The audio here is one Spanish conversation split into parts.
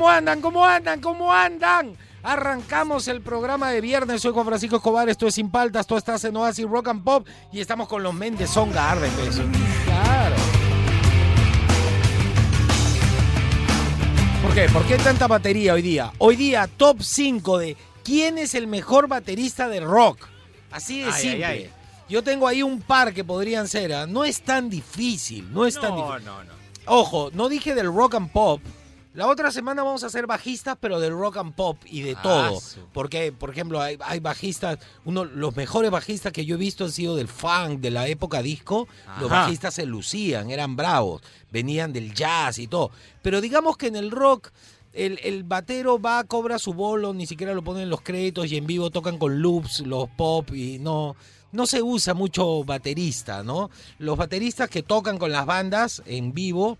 ¿Cómo andan? ¿Cómo andan? ¿Cómo andan? Arrancamos el programa de viernes. Soy Juan Francisco Escobar. Esto es Sin Paltas. Tú estás en Oasis Rock and Pop. Y estamos con los men de Son Garden, beso. Claro. ¿Por qué? ¿Por qué tanta batería hoy día? Hoy día, top 5 de quién es el mejor baterista de rock. Así de Ay, simple. ay. Yo tengo ahí un par que podrían ser. ¿ah? No es tan difícil. No es tan No, difícil. no, no. Ojo, no dije del rock and pop. La otra semana vamos a hacer bajistas, pero del rock and pop y de Ah, todo. Porque, por ejemplo, hay, hay bajistas, uno, los mejores bajistas que yo he visto han sido del funk, de la época disco. Los bajistas se lucían, eran bravos, venían del jazz y todo. Pero digamos que en el rock, el, el batero va, cobra su bolo, ni siquiera lo ponen en los créditos y en vivo tocan con loops, los pop y no. No se usa mucho baterista, ¿no? Los bateristas que tocan con las bandas en vivo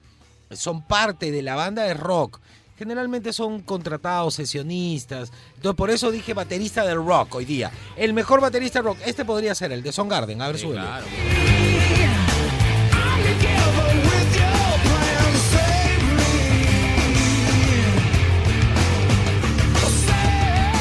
son parte de la banda de rock. Generalmente son contratados, sesionistas. Entonces, por eso dije baterista del rock hoy día. El mejor baterista de rock. Este podría ser el de Son Garden. A ver, Sí, claro.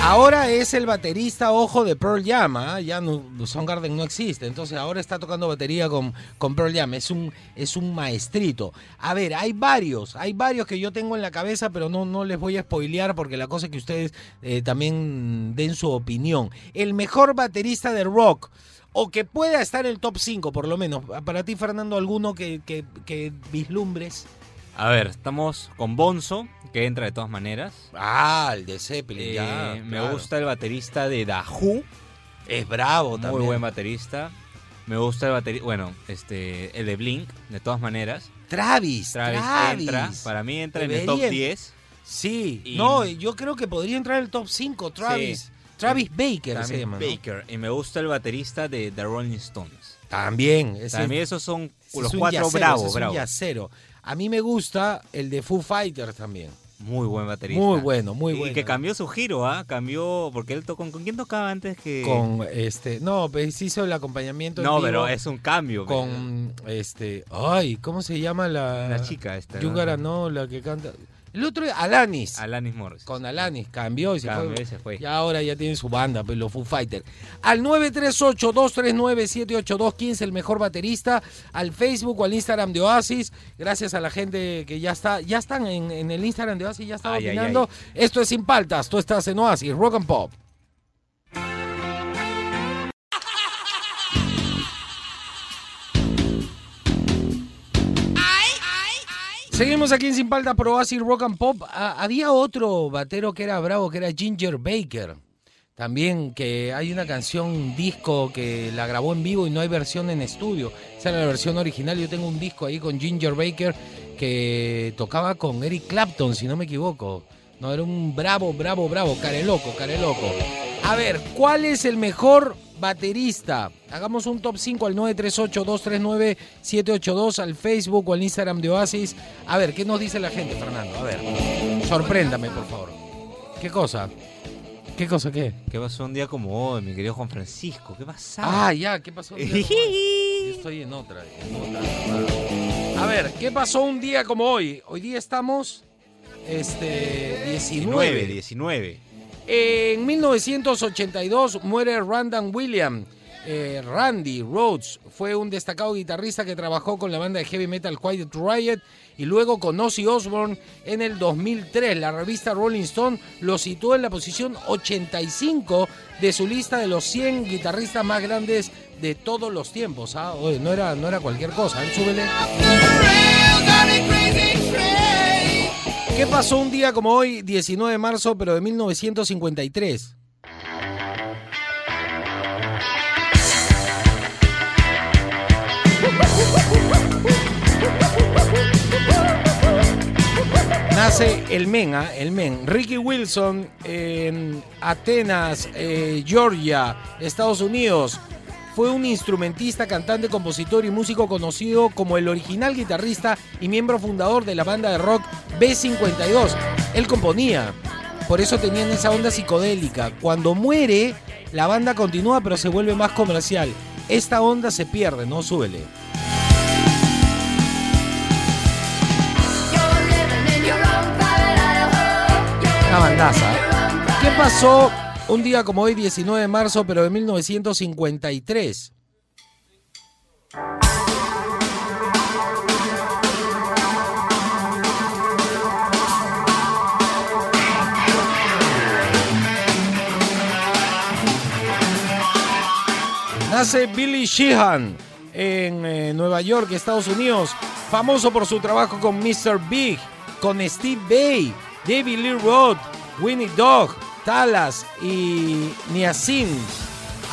Ahora es el baterista, ojo, de Pearl Jam. ¿ah? Ya no, Soundgarden no existe. Entonces ahora está tocando batería con, con Pearl Jam. Es un, es un maestrito. A ver, hay varios. Hay varios que yo tengo en la cabeza, pero no, no les voy a spoilear porque la cosa es que ustedes eh, también den su opinión. El mejor baterista de rock. O que pueda estar en el top 5, por lo menos. Para ti, Fernando, alguno que, que, que vislumbres. A ver, estamos con Bonzo, que entra de todas maneras. Ah, el de Zeppelin, Eh, ya. me claro. gusta el baterista de Who, Es bravo muy también. buen baterista. Me gusta el baterista, bueno, este, el de Blink, de todas maneras. Travis, Travis, Travis. entra, para mí entra en el top Debería- 10. Sí, Y- no, yo creo que podría entrar en el top 5, Travis. Sí. Travis Baker se También llama, ¿no? Baker. Y me gusta el baterista de The Rolling Stones. También. mí esos son los cuatro yacero, bravos, bravos. A mí me gusta el de Foo Fighters también. Muy buen baterista. Muy bueno, muy y bueno. que cambió su giro, ¿ah? Cambió, porque él tocó, ¿con quién tocaba antes que...? Con este, no, pues hizo el acompañamiento en No, vivo pero es un cambio. con este, ay, ¿cómo se llama la La chica esta. You ¿no? Know, la que canta. El otro Alanis. Alanis Morris. Con Alanis, cambió y se Cambió fue. y se fue. Y ahora ya tienen su banda, pues los Foo Fighters. Al 938-239-782-15, el mejor baterista. Al Facebook o al Instagram de Oasis. Gracias a la gente que ya está, ya están en, en el Instagram de Oasis, ya están Ay, ay, opinando. Esto es Sin Paltas, tú estás en Oasis, Rock and Pop. Seguimos aquí en Sin Paltas por Oasis Rock and Pop. Ah, había otro batero que era bravo, que era Ginger Baker. También que hay una canción, disco que la grabó en vivo y no hay versión en estudio. Esa era la versión original. Yo tengo un disco ahí con Ginger Baker que tocaba con Eric Clapton, si no me equivoco. No, era un bravo, bravo, bravo, care loco, care loco. A ver, ¿cuál es el mejor baterista? Hagamos un top 5 al 938-239-782 al Facebook o al Instagram de Oasis. A ver, ¿qué nos dice la gente, Fernando? A ver, sorpréndame, por favor. ¿Qué cosa? ¿Qué cosa qué? ¿Qué pasó un día como hoy, mi querido Juan Francisco? ¿Qué pasaba? Ah, ya, ¿qué pasó? un día como hoy? Yo estoy en otra. en otra. A ver, ¿qué pasó un día como hoy? Hoy día estamos este 19. 19, 19. En 1982 muere Randall Williams, Eh, Randy Rhodes fue un destacado guitarrista que trabajó con la banda de heavy metal Quiet Riot y luego con Ozzy Osbourne en el 2003. La revista Rolling Stone lo situó en la posición 85 de su lista de los 100 guitarristas más grandes de todos los tiempos. ¿ah? No, era, no era cualquier cosa. ¿eh? Súbele. ¿Qué pasó un día como hoy, 19 de marzo, pero de 1953? Nace el Men, ¿ah? el Men. Ricky Wilson en Atenas, eh, Georgia, Estados Unidos. Fue un instrumentista, cantante, compositor y músico conocido como el original guitarrista y miembro fundador de la banda de rock B52. Él componía, por eso tenían esa onda psicodélica. Cuando muere, la banda continúa pero se vuelve más comercial. Esta onda se pierde, no súbele. Una bandaza. ¿Qué pasó un día como hoy, 19 de marzo, pero de 1953? Nace Billy Sheehan en eh, Nueva York, Estados Unidos, famoso por su trabajo con Mr. Big, con Steve Bay, David Lee Roth, Winnie Dog, Talas y Niacin.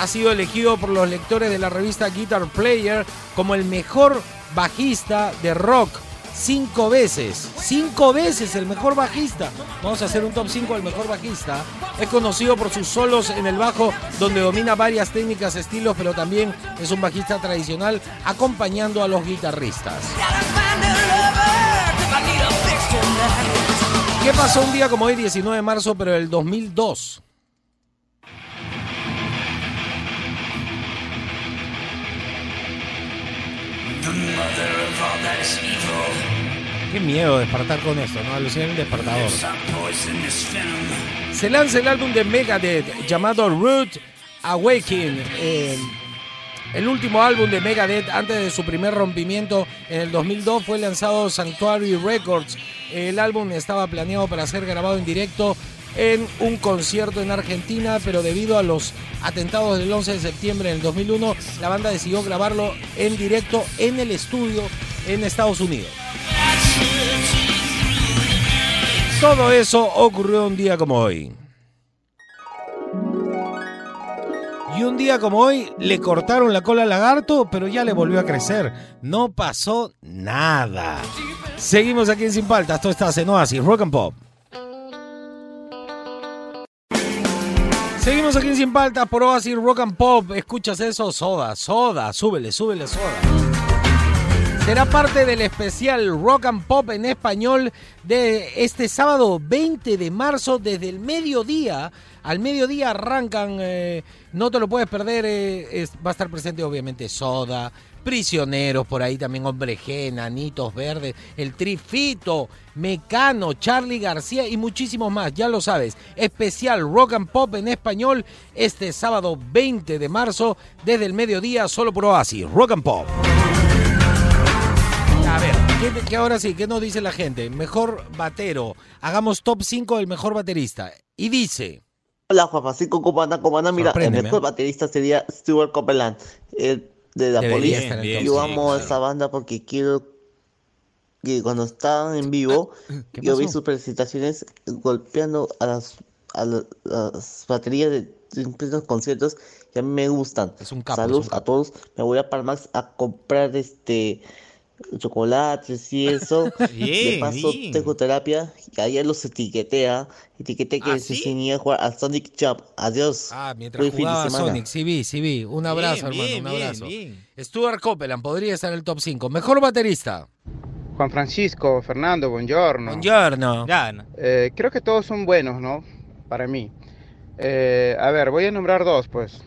Ha sido elegido por los lectores de la revista Guitar Player como el mejor bajista de rock. Cinco veces, cinco veces el mejor bajista. Vamos a hacer un top 5 del mejor bajista. Es conocido por sus solos en el bajo, donde domina varias técnicas, estilos, pero también es un bajista tradicional acompañando a los guitarristas. ¿Qué pasó un día como hoy, 19 de marzo, pero del 2002? Qué miedo despertar con esto, ¿no? Alucinar el despertador. Se lanza el álbum de Megadeth llamado Root Awakening. eh, el último álbum de Megadeth antes de su primer rompimiento en el 2002 fue lanzado Sanctuary Records. El álbum estaba planeado para ser grabado en directo en un concierto en Argentina, pero debido a los atentados del 11 de septiembre del 2001, la banda decidió grabarlo en directo en el estudio en Estados Unidos. Todo eso ocurrió un día como hoy. Y un día como hoy le cortaron la cola al lagarto, pero ya le volvió a crecer. No pasó nada. Seguimos aquí en Sin Paltas. Esto está en Oasis, Rock and Pop. Seguimos aquí en Sin Paltas por Oasis, Rock and Pop. ¿Escuchas eso? Soda, soda. Súbele, súbele, soda. Será parte del especial Rock and Pop en español de este sábado 20 de marzo desde el mediodía. Al mediodía arrancan, eh, no te lo puedes perder, eh, es- va a estar presente obviamente Soda, Prisioneros, por ahí también Hombre G, Nanitos Verdes, El Trifito, Mecano, Charlie García y muchísimos más, ya lo sabes. Especial Rock and Pop en español este sábado 20 de marzo desde el mediodía solo por Oasis, Rock and Pop. A ver, ¿qué, qué ahora sí? ¿Qué nos dice la gente? Mejor batero. Hagamos top 5 del mejor baterista. Y dice... Hola, Juan Francisco Comanda, Comanda, mira, el mejor baterista sería Stuart Copeland, el de la Debería el Yo amo sí, claro. esa banda porque quiero que cuando estaban en vivo, ¿Qué yo vi sus presentaciones golpeando a las, a la- las baterías de, plenos conciertos que a mí me gustan. Es un capo, es Saludos un capo. a todos. Me voy a Palmax a comprar este chocolates y eso. de Bien, paso bien. tengo terapia y ayer los etiquetea. Etiqueté que ¿Ah, se sí? tenía a jugar al Sonic Jump. Adiós. Ah, mientras Buen fin de jugaba semana. Sonic. Sí vi, sí vi. Un abrazo, Bien, hermano, un bien, abrazo. bien, Stuart Copeland podría estar en el top 5. Mejor baterista. Juan Francisco, Fernando, buongiorno. Buongiorno. Eh, creo que todos son buenos, ¿no? Para mí. Eh, a ver, voy a nombrar dos, pues.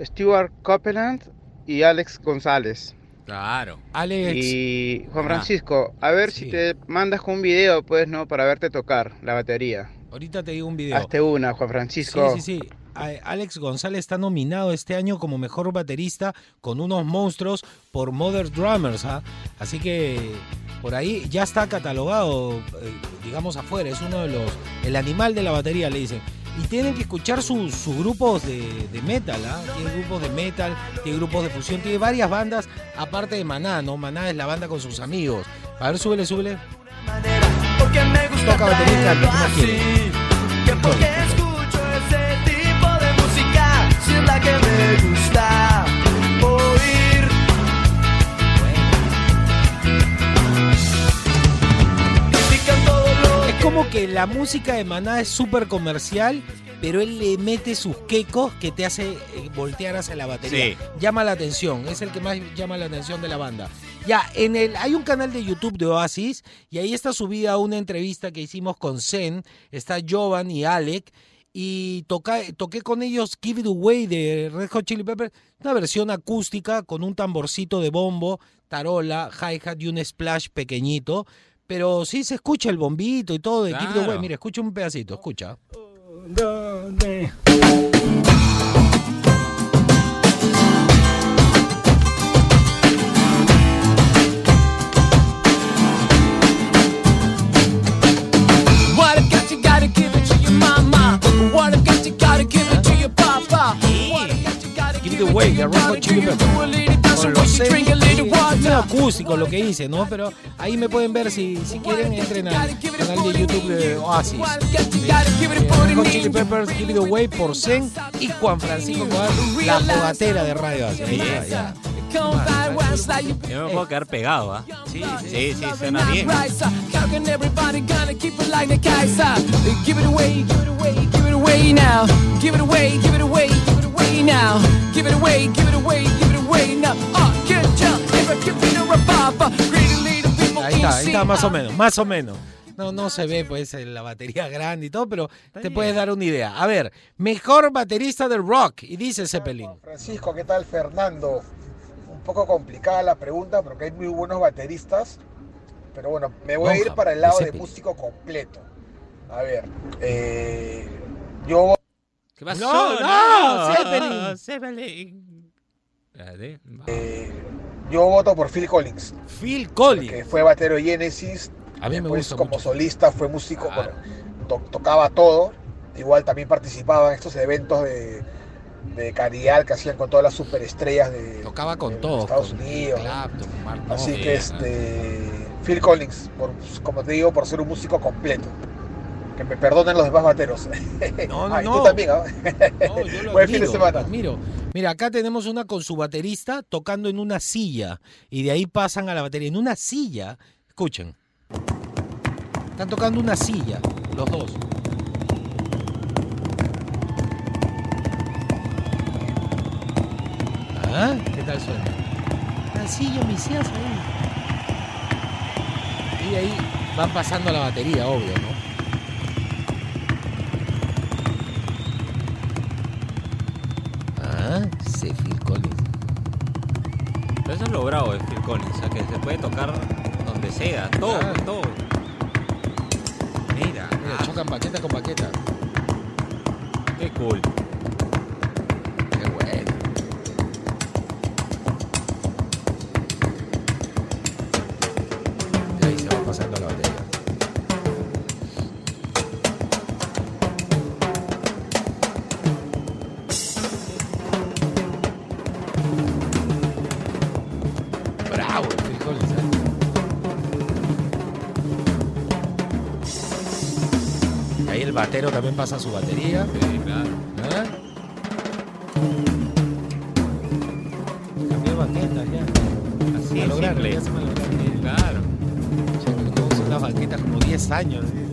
Stuart Copeland y Alex González. Claro. Alex. Y Juan Ah, Francisco, a ver sí. si te mandas con un video, pues, ¿no? Para verte tocar la batería. Ahorita te digo un video. Hazte una, Juan Sí, Francisco. sí, sí. a- Alex González está nominado este año como mejor baterista con unos monstruos por Mother Drummers. ¿ah? Así que por ahí ya está catalogado, eh, digamos, afuera. Es uno de los. El animal de la batería, le dicen. Y tienen que escuchar sus sus grupos de, de metal, ¿ah? Tiene grupos de metal, tiene grupos de fusión, tiene varias bandas, aparte de Maná, ¿no? Maná es la banda con sus amigos. A ver, súbele, súbele. Porque me gusta Toca batería y canta, ¿qué más como que la música de Maná es súper comercial, pero él le mete sus quecos que te hace eh, voltear hacia la batería. Sí. Llama la atención, es el que más llama la atención de la banda. Ya, en el, hay un canal de YouTube de Oasis y ahí está subida una entrevista que hicimos con Zen, está Jovan y Alec. Y toca, toqué con ellos Give It Away de Red Hot Chili Peppers, una versión acústica con un tamborcito de bombo, tarola, hi-hat y un splash pequeñito. Pero sí se escucha el bombito y todo de Claro. Away. Mira, escucha un pedacito, escucha. Acústico lo que dice, ¿no? Pero ahí me pueden ver si, si quieren, entren al canal de YouTube de Oasis. Eh, Chili. Peppers, Give It Away por Zen y Juan Francisco Cobar, la fogatera de Radio you Yo me puedo quedar pegado, ¿ah? Sí, sí. Sí, sí, suena bien. Give it away, give it away, give it away now. Give it away, give it away, give it away now. Give it away, give it away, give it away now. Uh, Ahí está, ahí está, más o menos, más o menos. No, no se ve pues la batería grande y todo, pero te puedes dar una idea. A ver, mejor baterista del rock, y dice Zeppelin. Francisco, ¿qué tal Fernando? Un poco complicada la pregunta porque hay muy buenos bateristas, pero bueno, me voy a ir para el lado de de Zeppelin. músico completo. A ver, eh, yo ¿Qué pasó? No, no, Zeppelin. Zeppelin. Espérate. eh, yo voto por Phil Collins, Phil que Collins. fue batero de Genesis, A mí me gusta como mucho. solista fue músico, Claro. bueno, to- tocaba todo, igual también participaba en estos eventos de, de caridad que hacían con todas las superestrellas de, Tocaba con de todo. Estados con Unidos. Así que este Phil Collins, por, como te digo, por ser un músico completo. Que me perdonen los demás bateros. No, no, Ah, y no. tú también, ¿ah? No, yo lo Buen fin de admiro, semana. admiro. Mira, acá tenemos una con su baterista tocando en una silla y de ahí pasan a la batería. En una silla, escuchen. Están tocando una silla, los dos. ¿Ah? ¿Qué tal suena? La silla, mi silla ahí. Y de ahí van pasando a la batería, obvio, ¿no? Ah, sí, Phil Collins. Pero eso es lo bravo de Phil Collins, o sea, que se puede tocar donde sea, todo, Claro. todo. Mira, Mira, ah, chocan paqueta con paqueta. qué cool. Batero también pasa su batería. Sí, claro. Baqueta ya. Así Me es lograron, simple. ya se me lograron. Claro. Ya que baqueta como 10 años. Sí.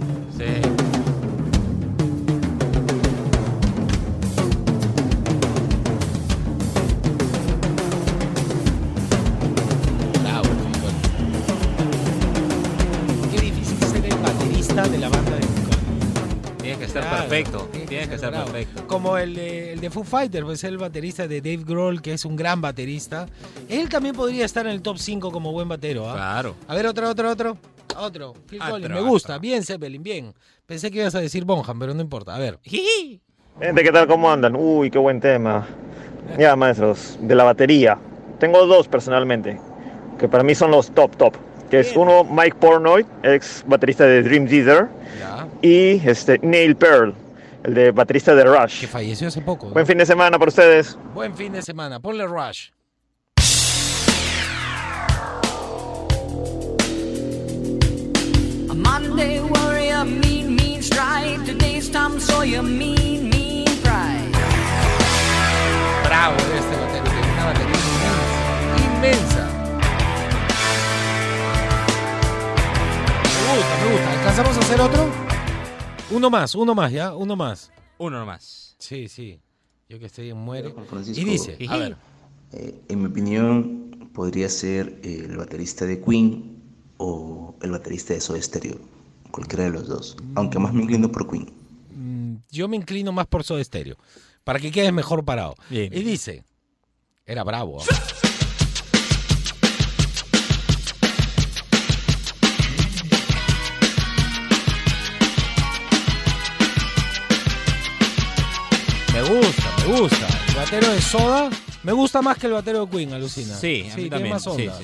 Tienes que estar Claro, perfecto. Tienes que ser estar perfecto. Como el de, el de Foo Fighters, pues el baterista de Dave Grohl, que es un gran baterista. Él también podría estar en el top 5 como buen batero. ¿ah? Claro. A ver, otro, otro, otro. Otro. Phil Otro, Collins. Me gusta. otro. Bien, Zeppelin, bien. Pensé que ibas a decir Bonham, pero no importa. A ver. Gente, ¿qué tal? ¿Cómo andan? Uy, qué buen tema. Ya, maestros, de la batería. Tengo dos personalmente, que para mí son los top top. Que es uno Mike Pornoy, ex baterista de Dream Theater, Ya. y este Neil Pearl, el de baterista de Rush. Que falleció hace poco. ¿no? Buen fin de semana para ustedes. Buen fin de semana. Ponle Rush. A Monday warrior, mean, mean strike. Today's Tom Sawyer, mean, mean pride. Bravo este batero. Tiene una batería inmensa. Inmensa. ¿Alcanzamos a hacer otro? Uno más, uno más, ¿ya? Uno más. Uno nomás. Sí, sí. Yo que estoy en muere. Francisco, Y dice, a ver. eh, en mi opinión, podría ser eh, el baterista de Queen o el baterista de Soda Stereo. Cualquiera de los dos. Aunque más me inclino por Queen. Mm, Yo me inclino más por Soda Stereo. Para que quedes mejor parado. Bien. Y dice, era bravo. ¿ah? Me gusta, me gusta. El batero de Soda me gusta más que el batero de Queen, alucina. Sí, a mí tiene también. más Sí, onda. sí.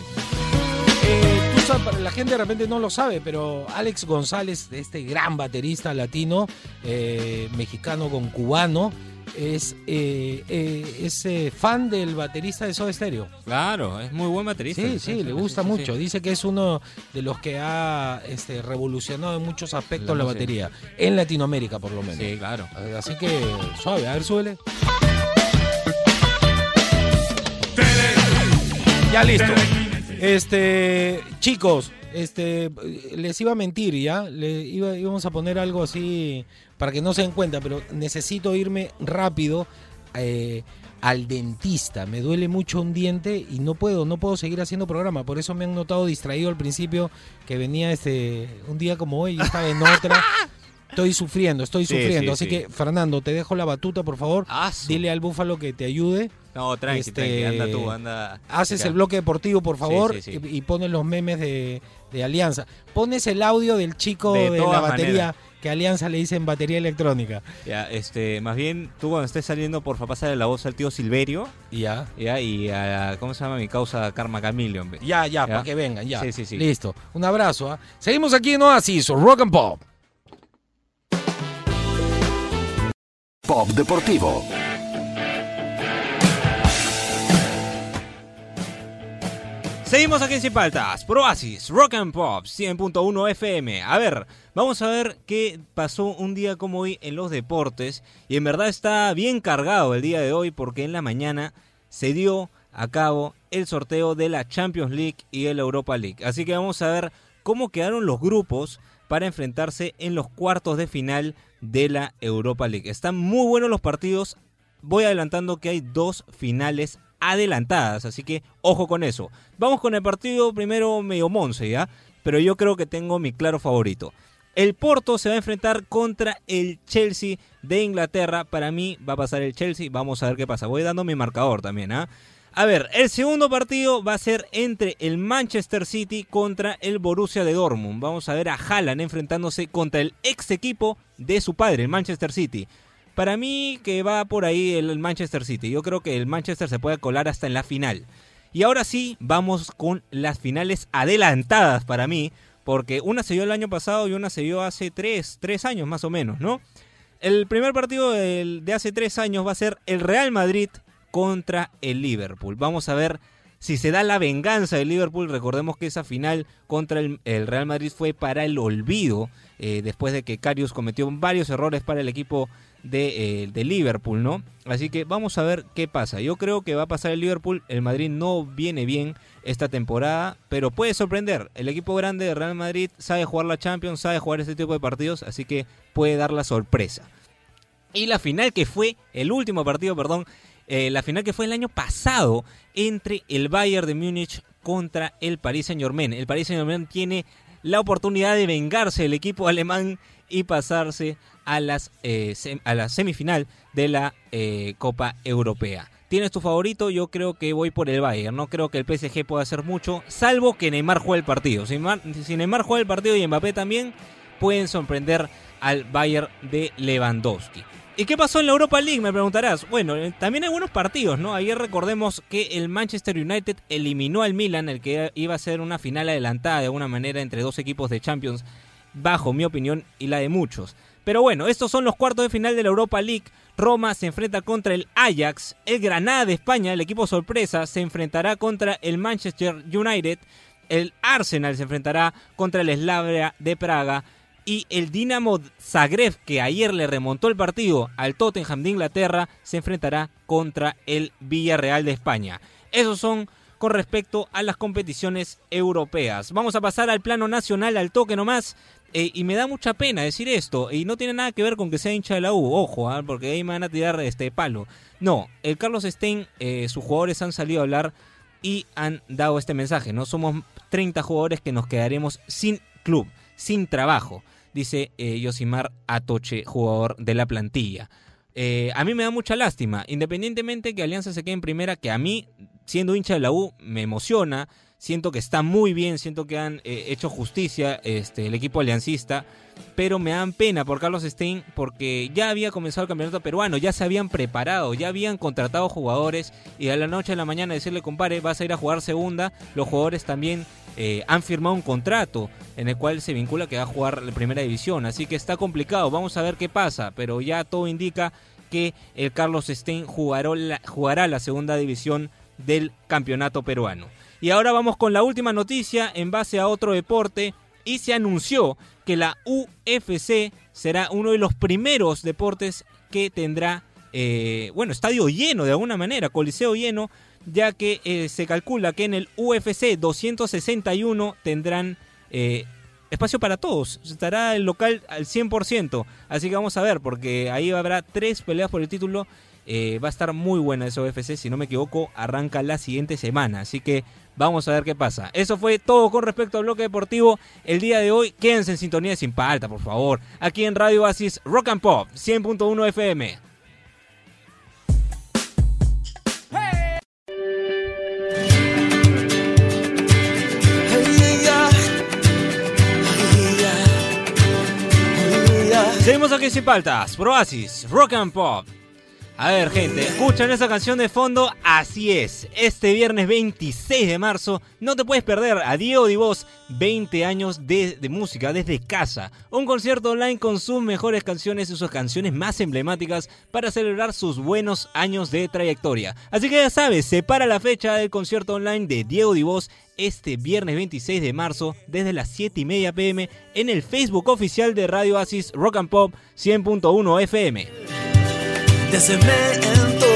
Eh, tú sabes, la gente de repente no lo sabe, pero Alex González, este gran baterista latino, eh, mexicano con cubano, es, eh, eh, es eh, fan del baterista de Soda Stereo. Claro, es muy buen baterista. Sí, sí, le gusta sí, mucho. sí. Dice que es uno de los que ha este, revolucionado en muchos aspectos La batería, en Latinoamérica por lo menos. Sí, claro. Así que suave, a ver, súbele. Ya listo. Este, chicos, este, les iba a mentir ya, le iba, íbamos a poner algo así para que no se den cuenta, pero necesito irme rápido eh, al dentista. Me duele mucho un diente y no puedo, no puedo seguir haciendo programa. Por eso me han notado distraído al principio que venía este un día como hoy y estaba en otra. Estoy sufriendo, estoy Sí, sufriendo. sí, Así sí. que, Fernando, te dejo la batuta, por favor. Ah, Dile al búfalo que te ayude. No, tranqui, Este, tranqui, anda tú, anda. Haces acá. el bloque deportivo, por favor. Y, y pones los memes de, de Alianza. Pones el audio del chico De de, la batería, maneras. que Alianza le dicen batería electrónica. Ya, este, más bien, tú cuando estés saliendo, por favor, pásale la voz al tío Silverio. Ya. Ya, y a, ¿cómo se llama mi causa Karma Chameleon? ve. Ya, ya, para que vengan, ya. Sí, sí, sí. Listo. Un abrazo. ¿ah? Seguimos aquí en Oasis, Rock and Pop. Pop Deportivo. Seguimos aquí en Sin Paltas, por Oasis, Rock and Pop, 100.1 FM. A ver, vamos a ver qué pasó un día como hoy en los deportes. Y en verdad está bien cargado el día de hoy porque en la mañana se dio a cabo el sorteo de la Champions League y el Europa League. Así que vamos a ver cómo quedaron los grupos para enfrentarse en los cuartos de final de la Europa League. Están muy buenos los partidos. Voy adelantando que hay dos finales adelantadas, así que ojo con eso. Vamos con el partido primero medio Monse, ¿ya? Pero yo creo que tengo mi claro favorito. El Porto se va a enfrentar contra el Chelsea de Inglaterra. Para mí va a pasar el Chelsea. Vamos a ver qué pasa. Voy dando mi marcador también, ¿ah? A ver, el segundo partido va a ser entre el Manchester City contra el Borussia de Dortmund. Vamos a ver a Haaland enfrentándose contra el ex equipo de su padre, el Manchester City. Para mí que va por ahí el Manchester City. Yo creo que el Manchester se puede colar hasta en la final. Y ahora sí, vamos con las finales adelantadas para mí. Porque una se dio el año pasado y una se dio hace tres, tres años más o menos, ¿no? El primer partido de hace tres años va a ser el Real Madrid contra el Liverpool. Vamos a ver si se da la venganza del Liverpool. Recordemos que esa final contra el, Real Madrid fue para el olvido. eh, después de que Karius cometió varios errores para el equipo de, eh, de Liverpool, ¿no? Así que vamos a ver qué pasa. Yo creo que va a pasar el Liverpool. El Madrid no viene bien esta temporada, pero puede sorprender. El equipo grande de Real Madrid sabe jugar la Champions, sabe jugar este tipo de partidos, así que puede dar la sorpresa. Y la final que fue, el último partido, perdón, eh, la final que fue el año pasado entre el Bayern de Múnich contra el Paris Saint Germain. El Paris Saint Germain tiene la oportunidad de vengarse del equipo alemán y pasarse a, las, eh, a la semifinal de la eh, Copa Europea. ¿Tienes tu favorito? Yo creo que voy por el Bayern. No creo que el PSG pueda hacer mucho, salvo que Neymar juegue el partido. Si, Neymar- si Neymar juega el partido y Mbappé también, pueden sorprender al Bayern de Lewandowski. ¿Y qué pasó en la Europa League? Me preguntarás. Bueno, eh, también hay buenos partidos, ¿no? Ayer recordemos que el Manchester United eliminó al Milan, el que iba a ser una final adelantada de alguna manera entre dos equipos de Champions, bajo mi opinión y la de muchos. Pero bueno, estos son los cuartos de final de la Europa League. Roma se enfrenta contra el Ajax. El Granada de España, el equipo sorpresa, se enfrentará contra el Manchester United. El Arsenal se enfrentará contra el Slavia de Praga. Y el Dinamo Zagreb, que ayer le remontó el partido al Tottenham de Inglaterra, se enfrentará contra el Villarreal de España. Esos son con respecto a las competiciones europeas. Vamos a pasar al plano nacional, al toque nomás. Eh, y me da mucha pena decir esto, y no tiene nada que ver con que sea hincha de la U, ojo, ¿ah? porque ahí me van a tirar este palo. No, el Carlos Stein, eh, sus jugadores han salido a hablar y han dado este mensaje, ¿no? Somos 30 jugadores que nos quedaremos sin club, sin trabajo, dice eh, Yosimar Atoche, jugador de la plantilla. Eh, a mí me da mucha lástima, independientemente que Alianza se quede en primera, que a mí, siendo hincha de la U, me emociona, siento que está muy bien, siento que han eh, hecho justicia este, el equipo aliancista, pero me dan pena por Carlos Stein porque ya había comenzado el campeonato peruano, ya se habían preparado, ya habían contratado jugadores y a la noche a la mañana decirle, compadre, vas a ir a jugar segunda, los jugadores también eh, han firmado un contrato en el cual se vincula que va a jugar la primera división, así que está complicado, vamos a ver qué pasa, pero ya todo indica que el Carlos Stein jugará la, segunda división del campeonato peruano. Y ahora vamos con la última noticia en base a otro deporte y se anunció que la UFC será uno de los primeros deportes que tendrá, eh, bueno, estadio lleno de alguna manera, coliseo lleno, ya que eh, se calcula que en el UFC 261 tendrán eh, espacio para todos, estará el local al 100%, así que vamos a ver, porque ahí habrá tres peleas por el título. va a estar muy buena esa UFC, si no me equivoco, arranca la siguiente semana. Así que Vamos a ver qué pasa. Eso fue todo con respecto al bloque deportivo el día de hoy. Quédense en sintonía Sin Palta, por favor. Aquí en Radio Oasis Rock and Pop 100.1 FM. Seguimos aquí sin paltas, por Oasis, Rock and Pop a ver, gente, escuchan esa canción de fondo. Así es, este viernes 26 de marzo no te puedes perder a Diego Divos 20 años de, música desde casa. Un concierto online con sus mejores canciones y sus canciones más emblemáticas para celebrar sus buenos años de trayectoria. Así que ya sabes, separa la fecha del concierto online de Diego Divos este viernes 26 de marzo desde las 7 y media pm en el Facebook oficial de Radio Asis Rock and Pop 100.1 FM de cemento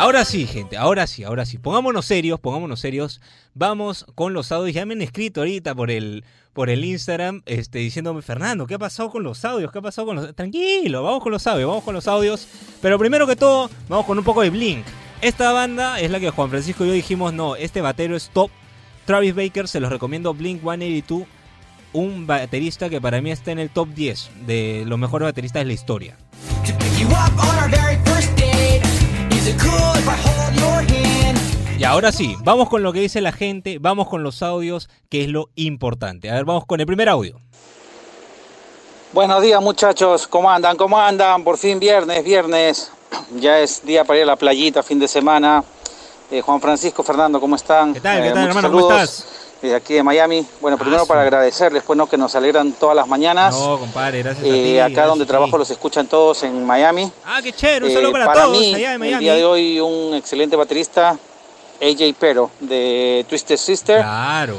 Ahora sí, gente, ahora sí, ahora sí. Pongámonos serios, pongámonos serios. Vamos con los audios. Ya me han escrito ahorita por el, por el Instagram este, diciéndome, Fernando, ¿qué ha pasado con los audios? ¿Qué ha pasado con los...? Tranquilo, vamos con los audios, vamos con los audios. Pero primero que todo, vamos con un poco de Blink. Esta banda es la que Juan Francisco y yo dijimos, no, este batero es top. Travis Baker, se los recomiendo Blink 182 un baterista que para mí está en el top 10 de los mejores bateristas de la historia. Y ahora sí, vamos con lo que dice la gente, vamos con los audios, que es lo importante. A ver, vamos con el primer audio. Buenos días muchachos, ¿cómo andan? ¿Cómo andan? Por fin viernes, viernes. Ya es día para ir a la playita, fin de semana. Eh, Juan Francisco, Fernando, ¿cómo están? ¿Qué tal, qué tal, hermano? ¿Cómo estás? de aquí de Miami. Bueno, primero para agradecerles, pues, ¿no? que nos alegran todas las mañanas. No, compadre, gracias eh, Acá donde trabajo los escuchan todos en Miami. Ah, qué chévere, un saludo para, todos allá de Miami. El día de hoy un excelente baterista, AJ Pero, de Twisted Sister. Claro.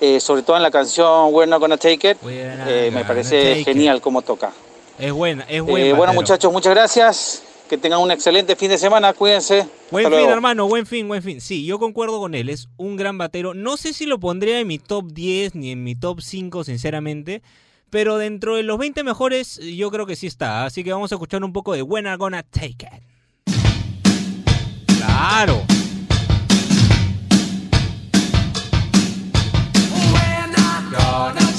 Eh, sobre todo en la canción We're Not Gonna Take It. Eh, me parece genial cómo toca. Es buena, es buena. bueno, muchachos, muchas gracias. Que tengan un excelente fin de semana, cuídense. Buen fin, hermano, buen fin, buen fin. Sí, yo concuerdo con él, es un gran batero. No sé si lo pondría en mi top 10 ni en mi top 5, sinceramente. Pero dentro de los 20 mejores, yo creo que sí está. Así que vamos a escuchar un poco de When I'm Gonna Take It. ¡Claro! When I'm gonna...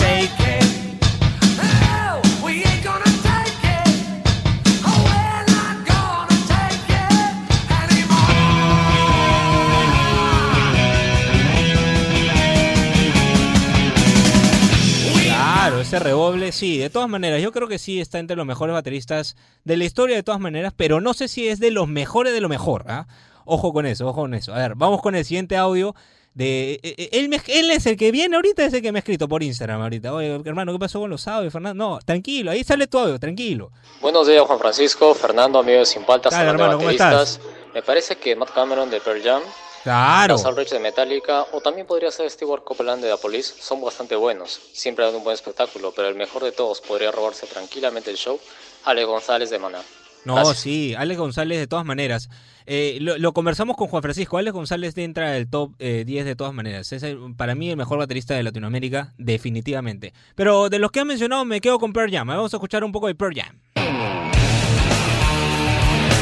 ese redoble, sí, de todas maneras, yo creo que sí está entre los mejores bateristas de la historia de todas maneras, pero no sé si es de los mejores de lo mejor, ¿ah? Ojo con eso, ojo con eso. A ver, vamos con el siguiente audio de eh, eh, él, me- él es el que viene ahorita, es el que me ha escrito por Instagram ahorita. Oye, hermano, ¿qué pasó con los audios, Fernando? No, tranquilo, ahí sale tu audio, tranquilo. Buenos días, Juan Francisco, Fernando, amigos de Sin Paltas, de hermano, ¿cómo bateristas. Me parece que Matt Cameron de Pearl Jam, Claro. Russell Rich de Metallica, o también podría ser Stewart Copeland de The Police, son bastante buenos. Siempre dan un buen espectáculo, pero el mejor de todos podría robarse tranquilamente el show, Alex González de Maná. No, Gracias. sí, Alex González de todas maneras. Eh, lo, lo conversamos con Juan Francisco. Alex González entra el top eh, 10 de todas maneras. Es el- para mí el mejor baterista de Latinoamérica, definitivamente. Pero de los que han mencionado, me quedo con Pearl Jam. Vamos a escuchar un poco de Pearl Jam.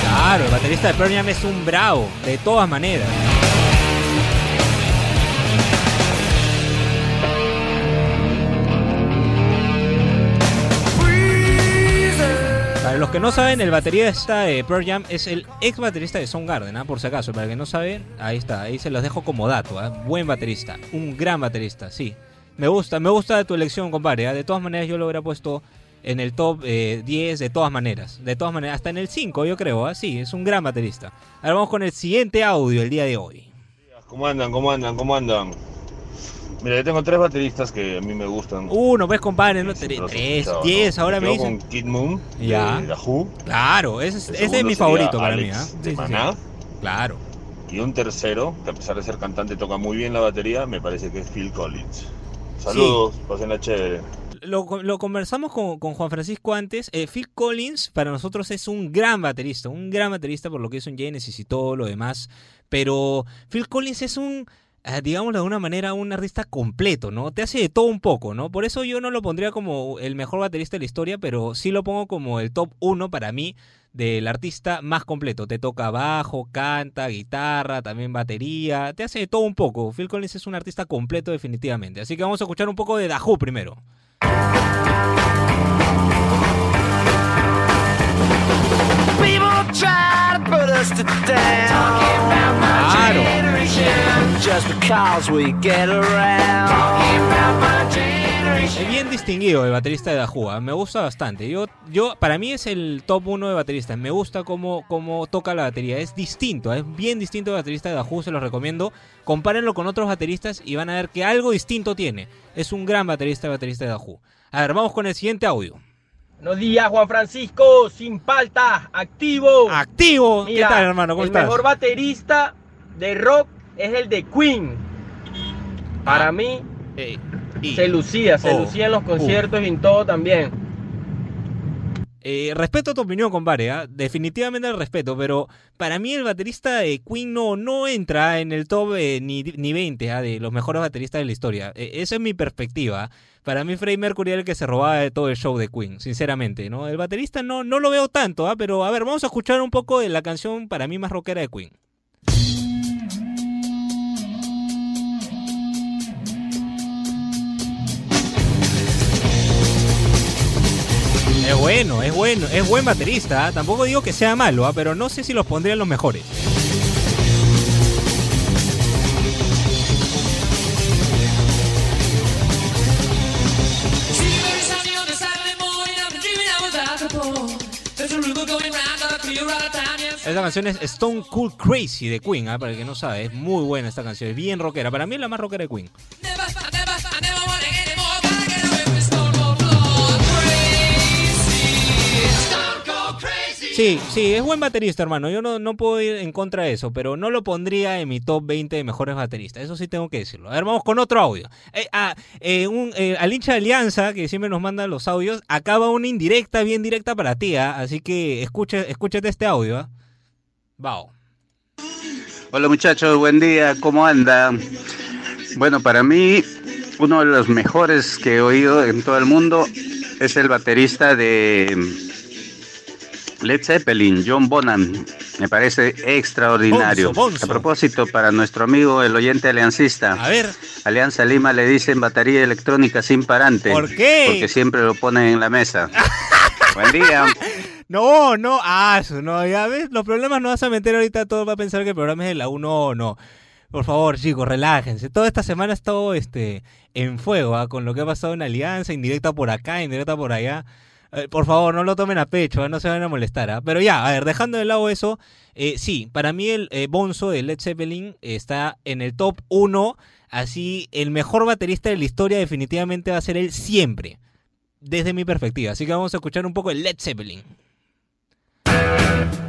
Claro, el baterista de Pearl Jam es un bravo, de todas maneras. Los que no saben, el baterista de Pearl Jam es el ex baterista de Soundgarden, ¿ah? por si acaso. Para que no saben, ahí está, ahí se los dejo como dato. ¿ah? Buen baterista, un gran baterista, sí. Me gusta, me gusta tu elección, compadre. ¿ah? De todas maneras, yo lo hubiera puesto en el top eh, 10 de todas maneras. De todas maneras, hasta en el 5, yo creo. ¿ah? Sí, es un gran baterista. Ahora vamos con el siguiente audio el día de hoy. ¿Cómo andan? ¿Cómo andan? ¿Cómo andan? Mira, yo tengo tres bateristas que a mí me gustan. Uno, ves, compadre, ¿no? Tres, escuchado, diez, ¿no? ahora me dicen. con Kid Moon, Ya. de Who. Claro, ese es, ese es mi favorito para mí. ¿ah? de Sí, sí, sí. Maná. Claro. Y un tercero, que a pesar de ser cantante toca muy bien la batería, me parece que es Phil Collins. Saludos, pasen la chévere. lo, lo conversamos con, con Juan Francisco antes. Eh, Phil Collins para nosotros es un gran baterista, un gran baterista por lo que hizo en Genesis y todo lo demás. Pero Phil Collins es un, eh, digámoslo de alguna manera, un artista completo, ¿no? Te hace de todo un poco, ¿no? Por eso yo no lo pondría como el mejor baterista de la historia, pero sí lo pongo como el top uno para mí del artista más completo. Te toca bajo, canta, guitarra, también batería, te hace de todo un poco. Phil Collins es un artista completo definitivamente. Así que vamos a escuchar un poco de Who primero. Generation. Es bien distinguido el baterista de Dahoo, ¿ah? me gusta bastante. Yo, yo, para mí es el top uno de bateristas. Me gusta cómo, cómo toca la batería. Es distinto, es bien distinto el baterista de Dahoo, se los recomiendo. Compárenlo con otros bateristas y van a ver que algo distinto tiene. Es un gran baterista el baterista de Dahoo. A ver, vamos con el siguiente audio. Buenos días, Juan Francisco, sin palta, activo. Activo. ¿Qué tal, hermano? ¿Cómo el estás? mejor baterista de rock es el de Queen. Para mí, se lucía, se Oh, lucía en los uh. conciertos y en todo también. Eh, respeto tu opinión, compadre. ¿ah? Definitivamente el respeto, pero para mí el baterista de Queen no, no entra en el top eh, ni, ni 20 ¿ah? de los mejores bateristas de la historia. Eh, esa es mi perspectiva. Para mí Freddie Mercury era el que se robaba de todo el show de Queen, sinceramente. ¿no? El baterista no, no lo veo tanto, ¿ah? pero a ver, vamos a escuchar un poco de la canción para mí más rockera de Queen. Es bueno, es bueno, es buen baterista. ¿ah? Tampoco digo que sea malo, ¿ah? pero no sé si los pondría en los mejores. Esta canción es Stone Cool Crazy de Queen, ¿ah? para el que no sabe, es muy buena esta canción, es bien rockera. Para mí es la más rockera de Queen. Sí, sí, es buen baterista, hermano. Yo no, no puedo ir en contra de eso, pero no lo pondría en mi top 20 de mejores bateristas. Eso sí tengo que decirlo. A ver, vamos con otro audio. Eh, ah, eh, eh, al hincha de Alianza, que siempre nos manda los audios, acaba una indirecta, bien directa para ti. ¿ah? Así que escucha, escúchate este audio. Vao. Hola muchachos, buen día, ¿cómo andan? Bueno, para mí uno de los mejores que he oído en todo el mundo es el baterista de Led Zeppelin, John Bonham. Me parece extraordinario. Bonzo, Bonzo. A propósito, para nuestro amigo el oyente aliancista. A ver. Alianza Lima le dicen batería electrónica sin parante. ¿Por qué? Porque siempre lo ponen en la mesa. buen día. No, no, ah, no, ya ves, los problemas no vas a meter ahorita, todo va a pensar que el programa es de la 1 o no. Por favor, chicos, relájense. Toda esta semana ha estado este, en fuego ¿ah? con lo que ha pasado en Alianza, indirecta por acá, indirecta por allá. Eh, por favor, no lo tomen a pecho, ¿ah? no se van a molestar. ¿ah? Pero ya, a ver, dejando de lado eso, eh, sí, para mí el eh, Bonzo de Led Zeppelin está en el top 1. Así, el mejor baterista de la historia definitivamente va a ser él siempre, desde mi perspectiva. Así que vamos a escuchar un poco de Led Zeppelin. Thank you.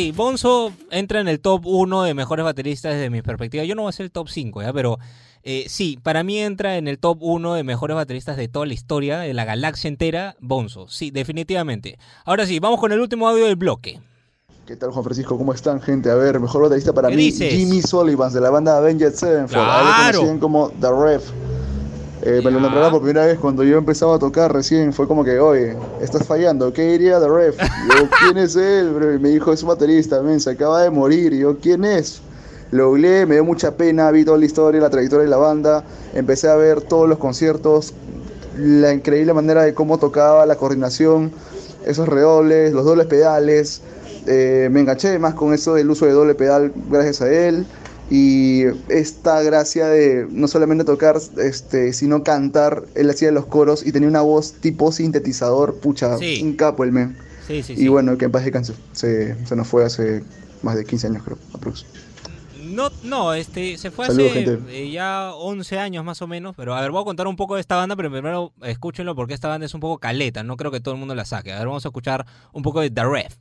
Sí, Bonzo entra en el top 1 de mejores bateristas desde mi perspectiva. Yo no voy a ser el top 5, ¿ya? Pero eh, sí, para mí entra en el top 1 de mejores bateristas de toda la historia, de la galaxia entera, Bonzo. Sí, definitivamente. Ahora sí, vamos con el último audio del bloque. ¿Qué tal, Juan Francisco? ¿Cómo están, gente? A ver, mejor baterista para ¿Qué mí, dices? Jimmy Sullivan, de la banda Avenged Sevenfold. A él lo ¡Claro! conocían como The Ref. Eh, me lo nombraron por primera vez cuando yo empezaba a tocar recién. Fue como que, oye, estás fallando. ¿Qué diría The Ref? Y yo, ¿quién es él, bro? Y me dijo, es un baterista, men, se acaba de morir. Y yo, ¿quién es? Lo googleé, me dio mucha pena, vi toda la historia, la trayectoria de la banda. Empecé a ver todos los conciertos, la increíble manera de cómo tocaba, la coordinación, esos redobles, los dobles pedales. Eh, me enganché más con eso del uso de doble pedal gracias a él. Y esta gracia de no solamente tocar, este, sino cantar, él hacía los coros y tenía una voz tipo sintetizador, pucha, Sí. un capo el men. Sí, sí, Y bueno, que en paz descanse. Se, se nos fue hace más de 15 años, creo, aprox. No, no, este, se fue Saludos, hace eh, ya 11 años más o menos, pero a ver, voy a contar un poco de esta banda, pero primero escúchenlo porque esta banda es un poco caleta, no creo que todo el mundo la saque. A ver, vamos a escuchar un poco de The Ref.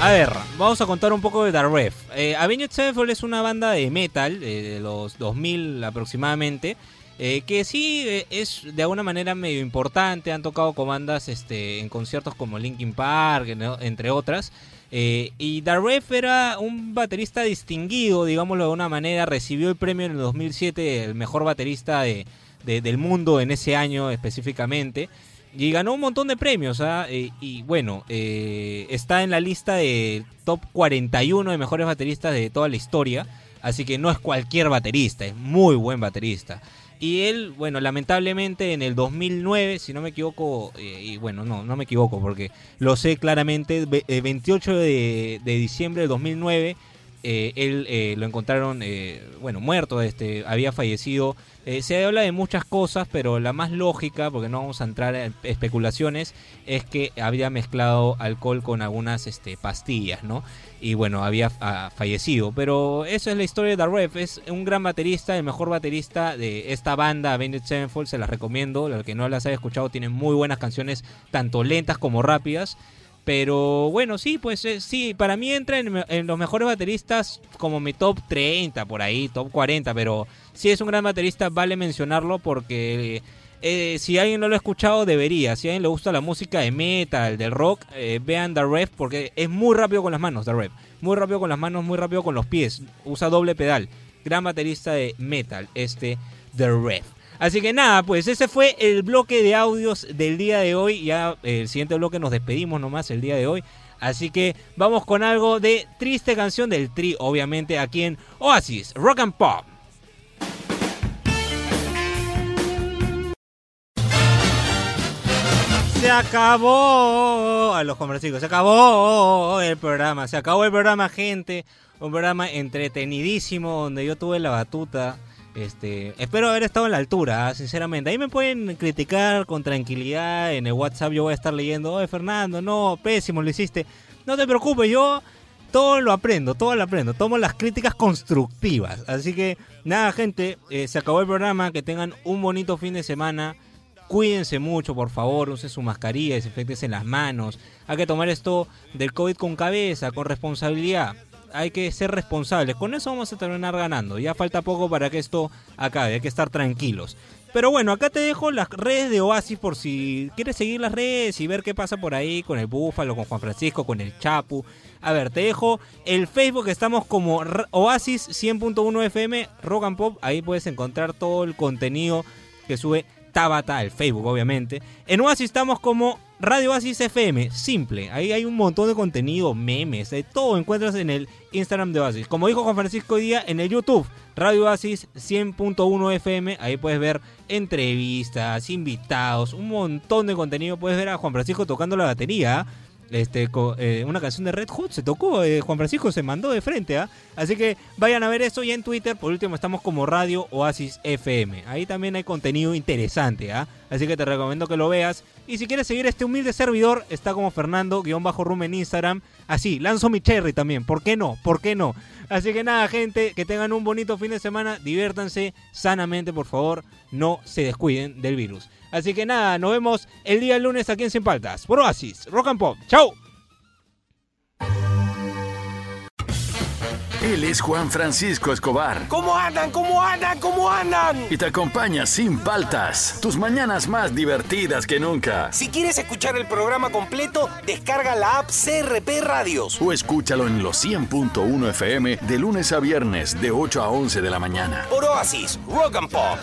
A ver, vamos a contar un poco de The Ref. Eh, Avenged Sevenfold es una banda de metal eh, de los 2000 aproximadamente, eh, que sí eh, es de alguna manera medio importante. Han tocado con bandas este, en conciertos como Linkin Park, entre otras. Y The Ref era un baterista distinguido, digámoslo de alguna manera. Recibió el premio en el 2007, el mejor baterista de- del mundo en ese año específicamente. Y ganó un montón de premios, ¿ah? Eh, y bueno, eh, está en la lista de top 41 de mejores bateristas de toda la historia. Así que no es cualquier baterista, es muy buen baterista. Y él, bueno, lamentablemente en el 2009, si no me equivoco, eh, y bueno, no, no me equivoco porque lo sé claramente, eh, 28 de, de diciembre de 2009, eh, él eh, lo encontraron, eh, bueno, muerto, este, había fallecido. Se habla de muchas cosas, pero la más lógica, porque no vamos a entrar en especulaciones, es que había mezclado alcohol con algunas este, pastillas, ¿no? Y bueno, había ah, fallecido. Pero eso es la historia de The Ref. Es un gran baterista, el mejor baterista de esta banda, Avenged Sevenfold. Se las recomiendo. Los que no las haya escuchado, tienen muy buenas canciones, tanto lentas como rápidas. Pero bueno, sí, pues eh, sí, para mí entra en, los mejores bateristas como mi top 30 por ahí, top 40, pero sí es un gran baterista, vale mencionarlo porque eh, si alguien no lo ha escuchado debería, si a alguien le gusta la música de metal, del rock, eh, vean The Ref porque es muy rápido con las manos, The Ref, muy rápido con las manos, muy rápido con los pies, usa doble pedal, gran baterista de metal, este The Ref. Así que nada, pues ese fue el bloque de audios del día de hoy. Ya eh, el siguiente bloque nos despedimos nomás el día de hoy. Así que vamos con algo de triste canción del Tri, obviamente, aquí en Oasis, Rock and Pop. Se acabó a los comercios, se acabó el programa, se acabó el programa, gente. Un programa entretenidísimo donde yo tuve la batuta. Este, espero haber estado en la altura, ¿ah? sinceramente. Ahí me pueden criticar con tranquilidad en el WhatsApp. Yo voy a estar leyendo, oye Fernando, no, pésimo lo hiciste. No te preocupes, yo todo lo aprendo, todo lo aprendo. Tomo las críticas constructivas. Así que nada, gente, eh, se acabó el programa. Que tengan un bonito fin de semana. Cuídense mucho, por favor, usen su mascarilla, desinfectense las manos. Hay que tomar esto del COVID con cabeza, con responsabilidad. Hay que ser responsables. Con eso vamos a terminar ganando. Ya falta poco para que esto acabe. Hay que estar tranquilos. Pero bueno, acá te dejo las redes de Oasis por si quieres seguir las redes y ver qué pasa por ahí con el Búfalo, con Juan Francisco, con el Chapu. A ver, te dejo el Facebook, estamos como Oasis 100.1 FM, Rock and Pop. Ahí puedes encontrar todo el contenido que sube Tabata, el Facebook obviamente. En Oasis estamos como Radio Oasis FM, simple. Ahí hay un montón de contenido, memes, de todo encuentras en el Instagram de Oasis. Como dijo Juan Francisco hoy día en el YouTube, Radio Oasis 100.1 FM, ahí puedes ver entrevistas, invitados, un montón de contenido. Puedes ver a Juan Francisco tocando la batería. Este, eh, una canción de Red Hot se tocó, eh, Juan Francisco se mandó de frente, ¿ah? Así que vayan a ver eso y en Twitter, por último, estamos como Radio Oasis FM. Ahí también hay contenido interesante, ¿ah? Así que te recomiendo que lo veas. Y si quieres seguir este humilde servidor, está como Fernando-Rum en Instagram. Así, lanzo mi cherry también. ¿Por qué no? ¿Por qué no? Así que nada, gente, que tengan un bonito fin de semana. Diviértanse sanamente, por favor. No se descuiden del virus. Así que nada, nos vemos el día lunes aquí en Sin Paltas. Por Oasis, Rock and Pop. ¡Chao! Él es Juan Francisco Escobar ¿Cómo andan? ¿Cómo andan? ¿Cómo andan? y te acompaña sin paltas. Tus mañanas más divertidas que nunca. Si quieres escuchar el programa completo, descarga la app CRP Radios. O escúchalo en los 100.1 FM de lunes a viernes de 8 a 11 de la mañana. Por Oasis, Rock and Pop.